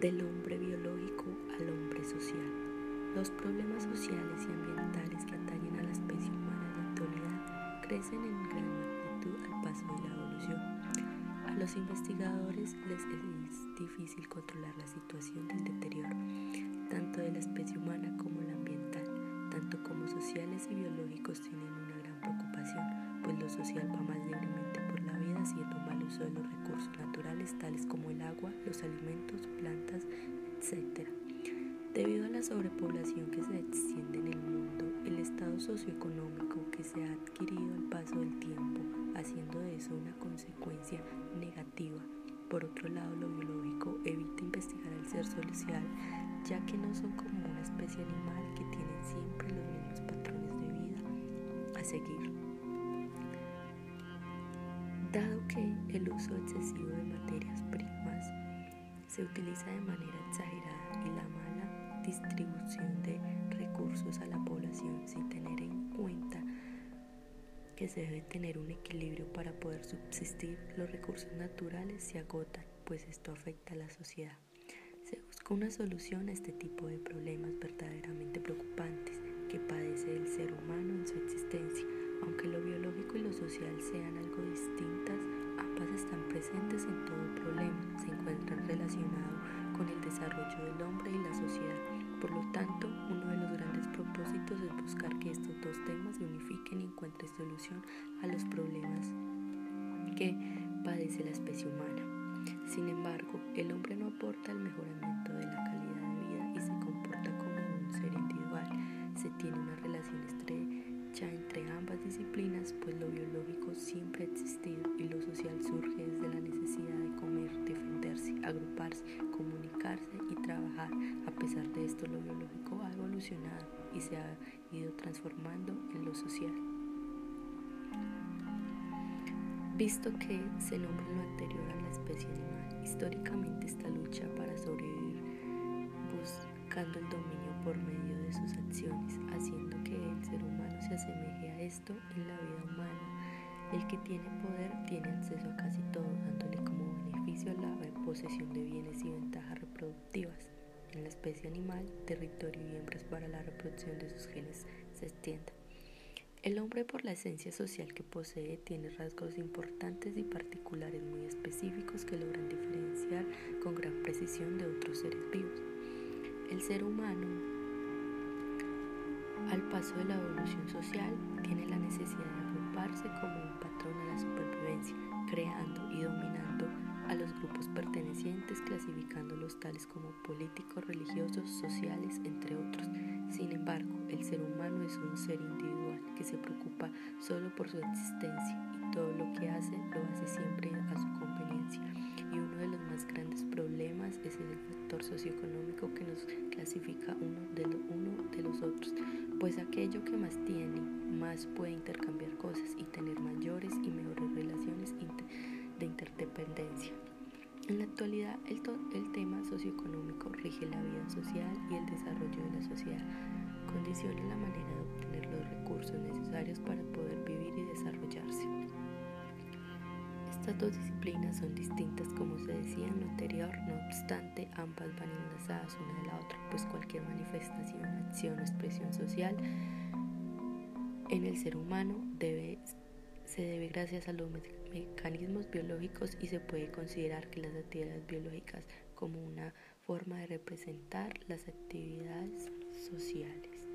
del hombre biológico al hombre social. Los problemas sociales y ambientales que atañen a la especie humana en la actualidad crecen en gran magnitud al paso de la evolución. A los investigadores les es difícil controlar la situación del deterioro, tanto de la especie humana como la ambiental, tanto como sociales y biológicos tienen una gran preocupación, pues lo social va más libremente por la vida haciendo mal uso de los recursos naturales tales como el agua, los alimentos, plantas, etc. Debido a la sobrepoblación que se extiende en el mundo, el estado socioeconómico que se ha adquirido al paso del tiempo, haciendo de eso una consecuencia negativa. Por otro lado, lo biológico evita investigar el ser social, ya que no son como una especie animal que tienen siempre los mismos patrones de vida a seguir. Se utiliza de manera exagerada y la mala distribución de recursos a la población sin tener en cuenta que se debe tener un equilibrio para poder subsistir, los recursos naturales se agotan, pues esto afecta a la sociedad. Se busca una solución a este tipo de problemas verdaderamente preocupantes que padece el ser humano en su existencia. Aunque lo biológico y lo social sean algo distintas, ambas están presentes en todo problema, con el desarrollo del hombre y la sociedad. Por lo tanto, uno de los grandes propósitos es buscar que estos dos temas se unifiquen y encuentren solución a los problemas que padece la especie humana. Sin embargo, el hombre agruparse, comunicarse y trabajar. A pesar de esto, lo biológico ha evolucionado y se ha ido transformando en lo social. Visto que se nombra lo anterior a la especie animal, históricamente esta lucha para sobrevivir buscando el dominio por medio de sus acciones, haciendo que el ser humano se asemeje a esto en la vida humana. El que tiene poder tiene acceso a casi todo, dándole beneficio la posesión de bienes y ventajas reproductivas. En la especie animal, territorio y hembras para la reproducción de sus genes se extiende. El hombre por la esencia social que posee tiene rasgos importantes y particulares muy específicos que logran diferenciar con gran precisión de otros seres vivos. El ser humano, al paso de la evolución social, tiene la necesidad de agruparse como un patrón de la supervivencia, creando y dominando a pertenecientes, clasificándolos tales como políticos, religiosos, sociales, entre otros. Sin embargo, el ser humano es un ser individual que se preocupa solo por su existencia y todo lo que hace lo hace siempre a su conveniencia. Y uno de los más grandes problemas es el factor socioeconómico que nos clasifica uno de, lo, uno de los otros, pues aquello que más tiene, más puede intercambiar cosas y tener mayores y mejores relaciones de interdependencia. En la actualidad, el, el, tema socioeconómico rige la vida social y el desarrollo de la sociedad, condiciona la manera de obtener los recursos necesarios para poder vivir y desarrollarse. Estas dos disciplinas son distintas como se decía en lo anterior, no obstante, ambas van enlazadas una de la otra, pues cualquier manifestación, acción o expresión social en el ser humano debe, se debe gracias a los mecanismos biológicos y se puede considerar que las actividades biológicas como una forma de representar las actividades sociales.